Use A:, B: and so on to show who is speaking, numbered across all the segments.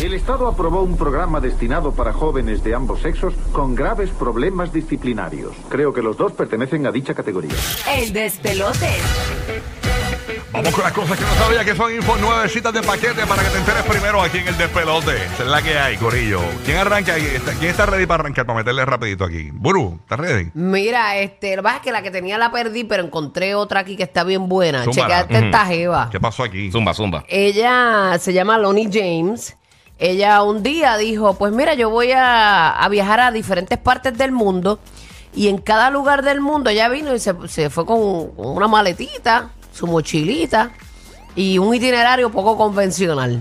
A: El Estado aprobó un programa destinado para jóvenes de ambos sexos con graves problemas disciplinarios. Creo que los dos pertenecen a dicha categoría.
B: El despelote.
C: Vamos con las cosas que no sabía que son info nuevecitas de paquete para que te enteres primero aquí en el despelote. Esa es la que hay, Corillo. ¿Quién arranca ¿Quién está ready para arrancar? Para meterle rapidito aquí. Buru, ¿estás ready?
D: Mira, este, lo que pasa es que la que tenía la perdí, pero encontré otra aquí que está bien buena. Chequeate esta jeva.
C: ¿Qué pasó aquí?
E: Zumba, zumba.
D: Ella se llama Lonnie James. Ella un día dijo, pues mira, yo voy a, viajar a diferentes partes del mundo y en cada lugar del mundo ella vino y se, se fue con una maletita, su mochilita y un itinerario poco convencional.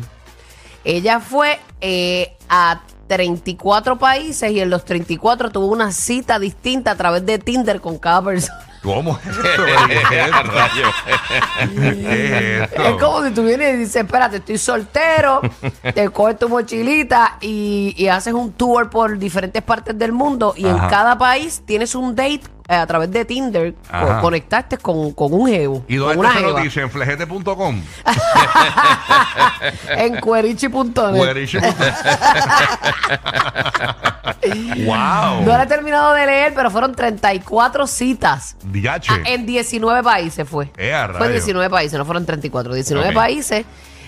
D: Ella fue eh, a 34 países y en los 34 tuvo una cita distinta a través de Tinder con cada persona.
C: ¿Cómo es esto? ¿Qué es esto? ¿Qué es esto?
D: Es como si tú vienes y dices, espérate, estoy soltero, te coges tu mochilita y, y haces un tour por diferentes partes del mundo y en cada país tienes un date eh, a través de Tinder,
C: Ajá.
D: co- conectaste con, con un jevo,
C: ¿Y
D: con
C: dónde
D: una
C: está esa
D: jeva,
C: noticia? ¿En flejete.com?
D: en cuerichi.net.
C: Gueriche. wow.
D: No la he terminado de leer, pero fueron 34 citas.
C: Diache.
D: Ah, en 19 países fue.
C: Eh, a
D: Fue
C: rayos.
D: 19 países, no fueron 34. 19
E: Ok.
D: países,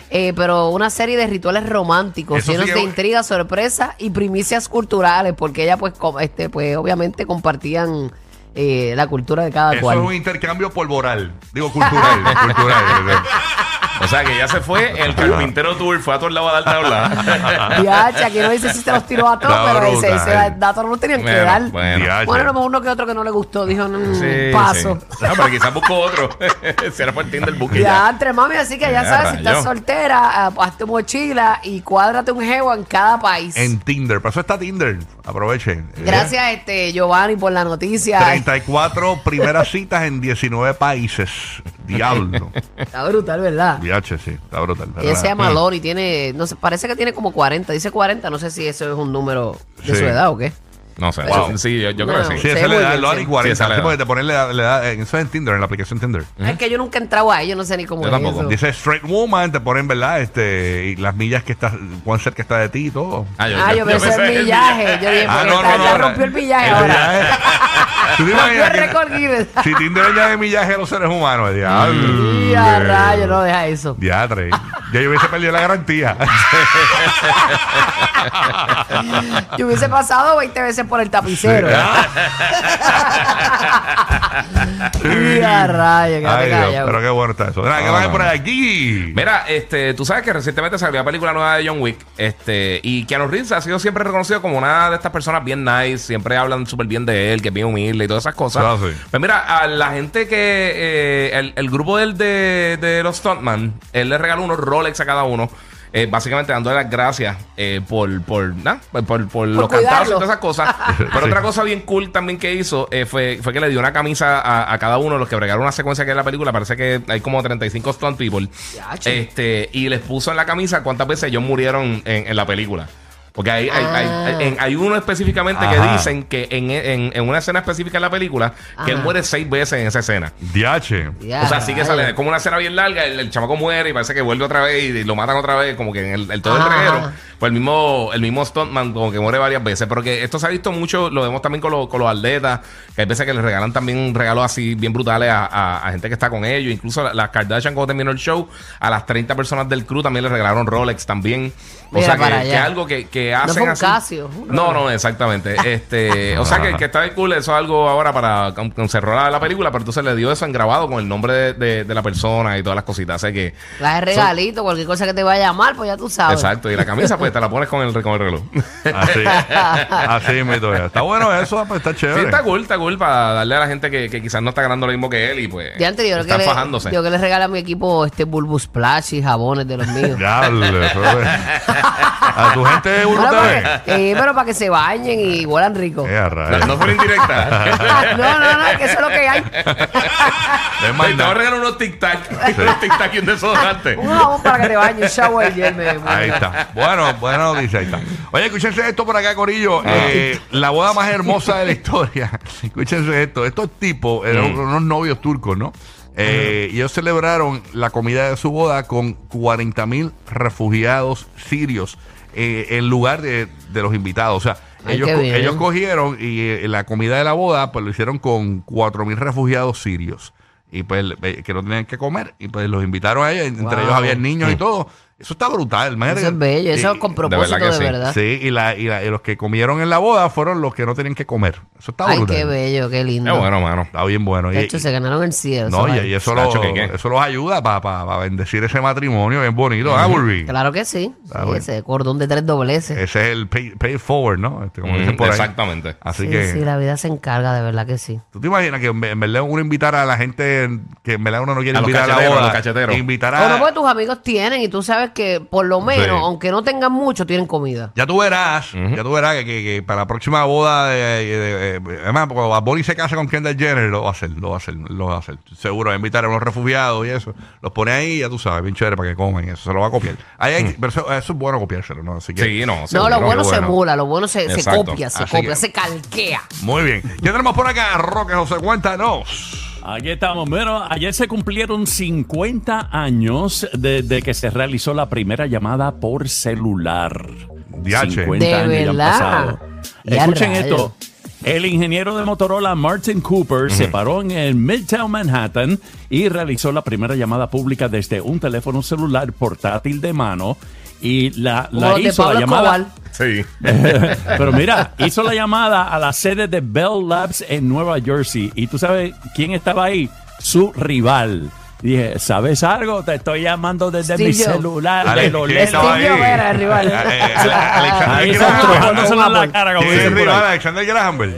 D: eh, pero una serie de rituales románticos
C: Eso sí
D: llenos
C: que-
D: de intrigas, sorpresas y primicias culturales, porque ella, pues, com- este, pues obviamente compartían eh, la cultura de cada
C: Eso
D: cual.
C: es un intercambio polvoral. Digo, cultural. cultural.
E: O sea que ya se fue, el carpintero tour fue a todos lados a darte a hablar.
D: Diache, aquí no dice si se los tiró a todos, pero
C: brutal.
D: ese dato no lo tenían que
E: Bueno,
D: dar.
E: bueno.
C: Diache.
D: Bueno, nomás uno que otro que no le gustó, dijo, mm,
E: Sí,
D: paso.
E: sí. No, pero quizás buscó otro. si era por el Tinder y
D: Ya,
E: ya.
D: entre mami, así que ya
E: Ya,
D: sabes, si estás soltera, ah, haz tu mochila y cuádrate un jevo en cada país.
C: En Tinder. Por eso está Tinder. Aprovechen. Eh,
D: Gracias, este Giovanni, por la noticia.
C: 34 primeras citas en 19 países. Diablo.
D: Está brutal, ¿verdad?
C: Diache, sí. Está brutal. Pero
D: Ella se llama Lori, tiene, no sé, parece que tiene como 40, dice 40, no sé si eso es un número de
C: Sí.
D: su edad o qué.
E: No sé.
D: Wow.
E: Sí, yo, yo creo que sí.
C: Sí, esa le da Lori
D: sí.
C: 40.
E: Sí, esa le da.
C: porque te ponen le da, le da- en- eso es en Tinder, en la aplicación Tinder.
D: Es que yo nunca he entrado ahí, yo no sé ni cómo
E: Yo
D: es
E: tampoco.
D: eso.
C: Dice straight woman, te ponen, ¿verdad? Este, y las millas que está, cuán cerca está de ti y todo.
D: Ah, yo pensé en millaje. Yo dije,
C: Ah,
D: porque
C: no,
D: esta
C: no,
D: ya
C: no,
D: rompió el millaje
C: El
D: ahora.
C: millaje. ¿Tú te
D: Rompió
C: imaginas
D: el
C: que-
D: récord Guinness.
C: Si Tinder añade millaje a los seres humanos, diablo.
D: Y a rayo, no deja eso.
C: Diatre. Ya yo hubiese perdido la garantía.
D: Yo hubiese pasado 20 veces por el tapicero. Y a rayo, quédate
C: Ay, Dios,
D: callado.
C: pero qué bueno está eso. Mira, ¿Qué por
E: no.
C: aquí?
E: Mira, este, tú sabes que recientemente salió la película nueva de John Wick, este, y Keanu Reeves ha sido siempre reconocido como una de estas personas bien nice, siempre hablan súper bien de él, que es bien humilde y todas esas cosas.
C: Ah, sí.
E: Pues mira, a la gente que, eh, el, el grupo del de, de los Stuntman, él le regaló unos Rolex a cada uno. eh, básicamente dándole las gracias eh, por, por, nah, por, por- por los cantazos y todas esas cosas. Pero
C: Sí.
E: otra cosa bien cool también que hizo eh, fue, fue que le dio una camisa a, a cada uno de los que bregaron una secuencia que es la película. Parece que hay como 35 stunt people. Este, y les puso en la camisa cuántas veces ellos murieron en, en la película. Porque hay, hay, hay- hay- en- hay uno específicamente que dicen que en, en- en una escena específica de la película, que él muere seis veces en esa escena.
C: Diache.
D: Ya,
E: o sea, sí que sale es como una escena bien larga, el, el chamaco muere y parece que vuelve otra vez y lo matan otra vez, como que en el, el todo el
D: Ajá.
E: reguero. Pues el mismo, el mismo Stuntman como que muere varias veces. Pero que esto se ha visto mucho, lo vemos también con, los- con los atletas, que hay veces que les regalan también regalos así bien brutales a, a- a gente que está con ellos. Incluso la- las Kardashian cuando terminó el show, a las 30 personas del crew también les regalaron Rolex también. O
D: Mira
E: sea que, que algo que, que
D: No
E: hacen
D: fue un
E: así.
D: Casio, un
E: No, no, exactamente. este, o sea que, que está bien cool, eso es algo ahora para cerrar la, la película, pero entonces le dio eso en grabado con el nombre de, de- de la persona y todas las cositas. Así que.
D: Trae regalito, cualquier cosa que te vaya a llamar, pues ya tú sabes.
E: Exacto, y la camisa pues te la pones con el, con el reloj.
C: Así. Así me ya. Está bueno eso, pues está
E: Sí,
C: chévere.
E: está cool, está cool para darle a la gente que, que quizás no está ganando lo mismo que él y pues
D: yo creo
E: están
D: que, le,
E: fajándose.
D: yo que le regalo a mi equipo este Bulbul Splash y jabones de los míos.
C: Diablo, A tu gente
D: Bueno,
C: TV.
D: porque- eh, pero para que se bañen y vuelan rico.
C: Eh, a
E: No,
C: rayos.
E: no fue indirecta.
D: no, no, no, que eso es lo que hay.
C: Es
E: te voy a regalar unos tic-tac. unos tic-tac y un desodorante.
D: Un jabón para que te bañes, un shower gel. me- me-
C: Ahí está. Bueno, bueno, dice ahí está. Oye, escúchense esto por acá, Corillo. Eh, la boda más hermosa de la historia. escúchense esto. Estos tipos eran
E: Mm.
C: unos novios turcos, ¿no? Eh, y ellos celebraron la comida de su boda con 40 mil refugiados sirios eh, en lugar de, de los invitados. O sea,
D: Ay,
C: ellos, ellos cogieron y eh, la comida de la boda, pues lo hicieron con 4 mil refugiados sirios. Y pues eh, que no tenían que comer. Y pues los invitaron a ellos. Entre
D: Wow.
C: ellos había niños y todo. Eso está brutal. imagínate
D: Eso es bello, eso
C: y-
D: con propósito
E: verdad
D: de
E: que
D: verdad.
C: Sí, y, la, y, la- y los que comieron en la boda fueron los que no tenían que comer. Eso está
D: Ay,
C: brutal.
D: qué bello, qué lindo.
E: Qué bueno, mano.
C: Está bien bueno.
D: De
C: Y-
D: hecho, se ganaron el cielo.
C: no, y, y eso,
E: Nacho,
C: lo-
E: ¿qué, qué?
C: eso los ayuda para bendecir ese matrimonio bien bonito, ¿ah, Burby?
D: Claro que sí. Sí. Ese cordón de tres dobleces.
C: Ese es el pay, pay forward, ¿no? Este, como
E: Mm,
C: dicen por ahí.
E: exactamente.
C: Así
D: sí,
C: que,
D: sí, la vida se encarga, de verdad que sí.
C: ¿tú te imaginas que en en verdad uno invitar a la gente que en verdad uno no quiere
E: A los
C: invitar a la
E: cacheteros, a
C: boda?
E: los cacheteros.
C: Invitar
D: O
C: a...
D: no, porque tus amigos tienen y tú sabes que por lo menos,
C: Sí.
D: aunque no tengan mucho, tienen comida.
C: Ya tú verás, ya tú verás que, que- que para la próxima boda de, de- de- de- además, cuando Bad Bunny se casa con Kendall Jenner, lo va a hacer, lo va a hacer, lo va a hacer. Seguro, va a invitar a unos refugiados y eso. Los pone ahí, ya tú sabes, bien chévere para que coman y eso, se lo va a copiar. Ahí hay- pero eso, eso es bueno copiárselo, ¿no? Así que,
E: Sí, no.
D: No,
E: seguro.
D: lo bueno
C: qué
D: se emula, lo bueno se, se
E: Exacto.
D: copia, se
C: Así
D: copia,
C: que-
D: se calquea.
C: Muy bien. Ya tenemos por acá a Roque José, cuéntanos.
B: Aquí estamos. Bueno, ayer se cumplieron 50 años desde que se realizó la primera llamada por celular. 50
D: De
B: años ya han
D: verdad.
B: pasado.
D: Ya
B: Escuchen
D: rayos.
B: esto. El ingeniero de Motorola Martin Cooper se paró en el Midtown Manhattan y realizó la primera llamada pública desde un teléfono celular portátil de mano y la, hizo la llamada.
E: Sí.
B: Pero mira, hizo la llamada a la sede de Bell Labs en Nueva Jersey. ¿Y tú sabes quién estaba ahí? Su rival. Dije, ¿sabes algo? Te estoy llamando desde
D: Steve
B: mi celular
C: Ale-
B: de los
C: ¿quién estaba
D: Steve Jobs era el rival.
C: Ale- Alexander
B: Ahí está, en la cara, como
C: ¿Quién es
B: dicen
C: el
B: por
C: rival?
B: ahí.
C: Alexander Graham Bell.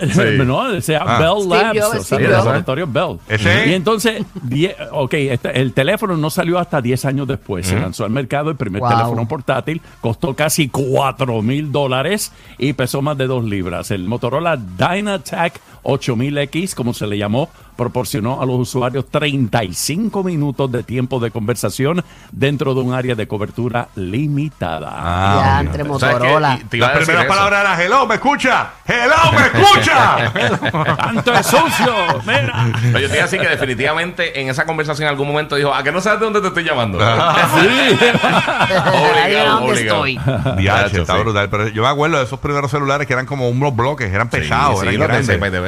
B: No, se llama
C: Ah.
B: Bell Labs, o sea,
D: Steve
B: el laboratorio Bell.
C: ¿Ese?
B: Y entonces, die- ok, este- el teléfono no salió hasta 10 años después. Se lanzó al mercado el primer
D: Wow.
B: teléfono portátil, costó casi 4 mil dólares y pesó más de 2 libras. El Motorola Dynatac 8000X, como se le llamó, proporcionó a los usuarios 35 minutos de tiempo de conversación dentro de un área de cobertura limitada.
C: Ah,
D: ya, entre. Motorola.
E: Y te iba
C: Las
E: a decir
C: primeras
E: eso.
C: palabras eran hello, ¿me escucha? Hello, ¿me escucha?
B: ¡Tanto es sucio! ¡Mira!
E: Pero yo te iba a decir que definitivamente en esa conversación en algún momento dijo, ¿a que no sabes de dónde te estoy llamando?
D: Era donde
E: obligado.
D: estoy.
C: Diache, está
E: sí.
C: brutal. Pero yo me acuerdo de esos primeros celulares que eran como unos bloques, eran pesados,
E: Sí,
C: eran
E: sí,
C: grandes.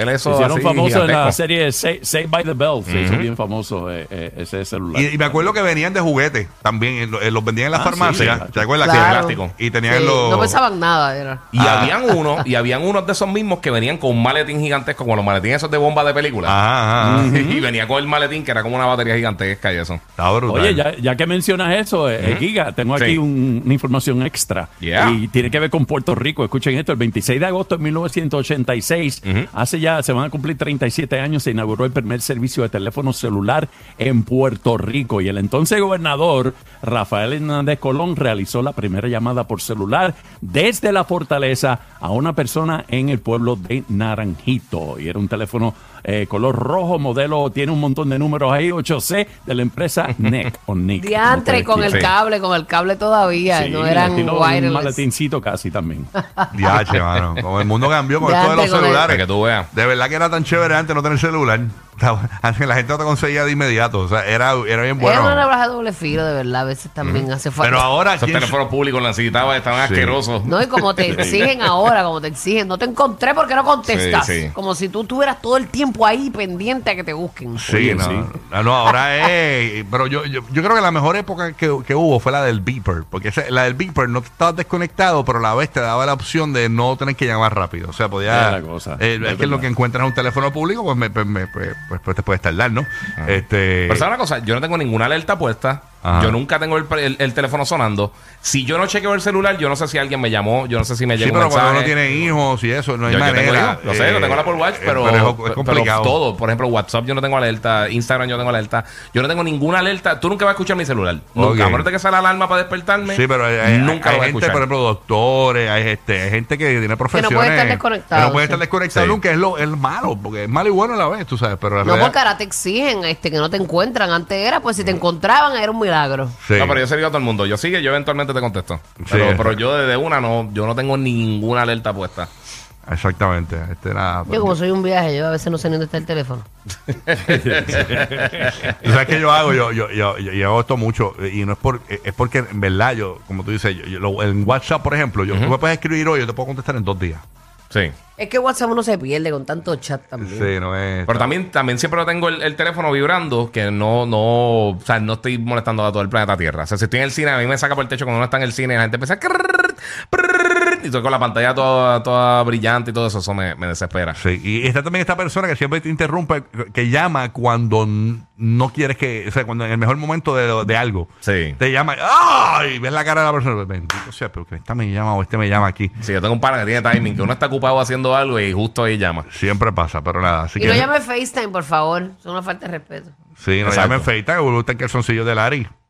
E: Eso
B: Se hicieron
E: así,
B: famosos en la
E: gigantesco.
B: serie Sa- Saved by the Bell. Se hizo bien famoso eh, eh, ese celular.
C: Y, y me acuerdo que venían de juguete también, en los vendían en las
B: Ah,
C: farmacias,
B: sí,
C: ¿te acuerdas?
D: Claro.
C: Que-
E: plástico.
C: Y tenían
D: Sí,
C: los...
D: No pesaban nada, era.
E: Y
C: Ah.
E: habían uno, y habían unos de esos mismos que venían con un maletín gigantesco, como los maletines esos de bomba de película.
C: Ajá, ajá.
E: Y venía con el maletín que era como una batería gigantesca y eso.
C: Está brutal.
B: Oye, ya, ya que mencionas eso, eh, eh, Giga, tengo aquí
E: Sí.
B: un- una información extra.
E: Yeah.
B: Y tiene que ver con Puerto Rico. Escuchen esto, el 26 de agosto de 1986, hace ya, se van a cumplir 37 años, se inauguró el primer servicio de teléfono celular en Puerto Rico. Y el entonces gobernador Rafael Hernández Colón realizó la primera llamada por celular desde la fortaleza a una persona en el pueblo de Naranjito. Y era un teléfono eh, color rojo, modelo, tiene un montón de números ahí, 8C, de la empresa NEC o NIC.
D: Diantre con el cable, con el cable todavía.
B: Sí,
D: no eran
B: estilo un
D: wireless.
B: maletincito casi también.
C: Diache, mano. Como el mundo cambió con
D: Ya
C: esto de los
D: el-
C: celulares.
E: Para que tú veas.
C: De verdad que era tan chévere antes no tener celular. La gente no te conseguía de inmediato. O sea, era, era bien
D: Era una
C: bueno.
D: navaja de doble filo, de verdad. A veces también hace falta.
C: Pero ahora,
E: Esos
C: ¿quién-
E: teléfonos públicos los necesitaba, estaban
C: Sí.
E: asquerosos.
D: No, y como te exigen ahora, como te exigen, no te encontré porque no contestas.
E: Sí, sí.
D: Como si tú estuvieras todo el tiempo ahí pendiente a que te busquen.
C: Sí,
B: Oye,
C: no,
B: sí.
C: no, no, ahora es. Pero yo, yo, yo creo que la mejor época que, que hubo fue la del beeper. Porque la del beeper no te estabas desconectado, pero a la vez te daba la opción de no tener que llamar rápido. O sea, podía.
B: La cosa.
C: eh,
B: Es
C: que lo que encuentras en un teléfono público, pues, me, pues, me- pues, pues, te puedes tardar, ¿no? Este.
E: Pero ¿sabes una cosa? Yo no tengo ninguna alerta puesta.
C: Ajá.
E: Yo nunca tengo el, el- el teléfono sonando. Si yo no chequeo el celular, yo no sé si alguien me llamó, yo no sé si me
C: Sí,
E: llegó
C: pero
E: un
C: cuando uno tiene hijos y eso, no hay
E: Yo, yo tengo
C: manera.
E: lo sé, lo tengo en la Apple Watch,
C: eh,
E: pero,
C: pero es, es
E: pero
C: complicado.
E: todo. Por ejemplo, WhatsApp yo no tengo alerta, Instagram yo no tengo alerta. Yo no tengo ninguna alerta. Tú nunca vas a escuchar mi celular. Nunca.
C: Ok.
E: A menos de que sea la alarma para despertarme.
C: Sí, pero hay, hay-
E: nunca
C: hay
E: a
C: gente,
E: escuchar.
C: por ejemplo, doctores, hay, este, hay gente que tiene profesiones.
D: puede estar desconectado,
C: que no puede
D: sí.
C: estar desconectado
E: Sí.
C: nunca, es lo es malo, porque es malo y bueno a la vez, tú sabes. Pero la
D: No,
C: realidad-
D: porque ahora te exigen este, que no te encuentran. Antes era, pues si te encontraban, era un milagro.
C: Sí.
E: No, pero yo se digo a todo el mundo. Yo sigue, yo eventualmente te contesto. Pero,
C: Sí.
E: pero yo desde una no, yo no tengo ninguna alerta puesta.
C: Exactamente. Este.
D: Yo como soy un viaje, yo a veces no sé ni dónde está el teléfono.
C: ¿Tú sabes qué yo hago? Yo, yo, yo, yo, yo hago esto mucho eh, y no es por es porque en verdad yo, como tú dices, yo, yo lo- en WhatsApp, por ejemplo, yo, tú me puedes escribir hoy, yo te puedo contestar en dos días.
E: Sí.
D: Es que WhatsApp uno se pierde con tanto chat también.
C: Sí, no es.
E: Pero también, también siempre lo tengo el, el teléfono vibrando, que no, no, o sea, no estoy molestando a todo el planeta Tierra. O sea, si estoy en el cine, a mí me saca por el techo cuando uno está en el cine y la gente empieza a... Y estoy con la pantalla toda, toda brillante y todo eso, eso me, me desespera.
C: Sí, y está también esta persona que siempre te interrumpe, que llama cuando no quieres que, o sea, cuando en el mejor momento de, de algo.
E: Sí.
C: Te llama, ¡ay! Ves la cara de la persona, bendito sea, pero que esta me llama o este me llama aquí.
E: Sí, yo tengo un pana que tiene timing, que uno está ocupado haciendo algo y justo ahí llama.
C: Siempre pasa, pero nada. Así
D: Y
C: que,
D: no llame FaceTime, por favor. Es una falta de respeto.
C: Sí, no
E: Exacto.
C: feita, que vuelve usted el calzoncillo de Lari.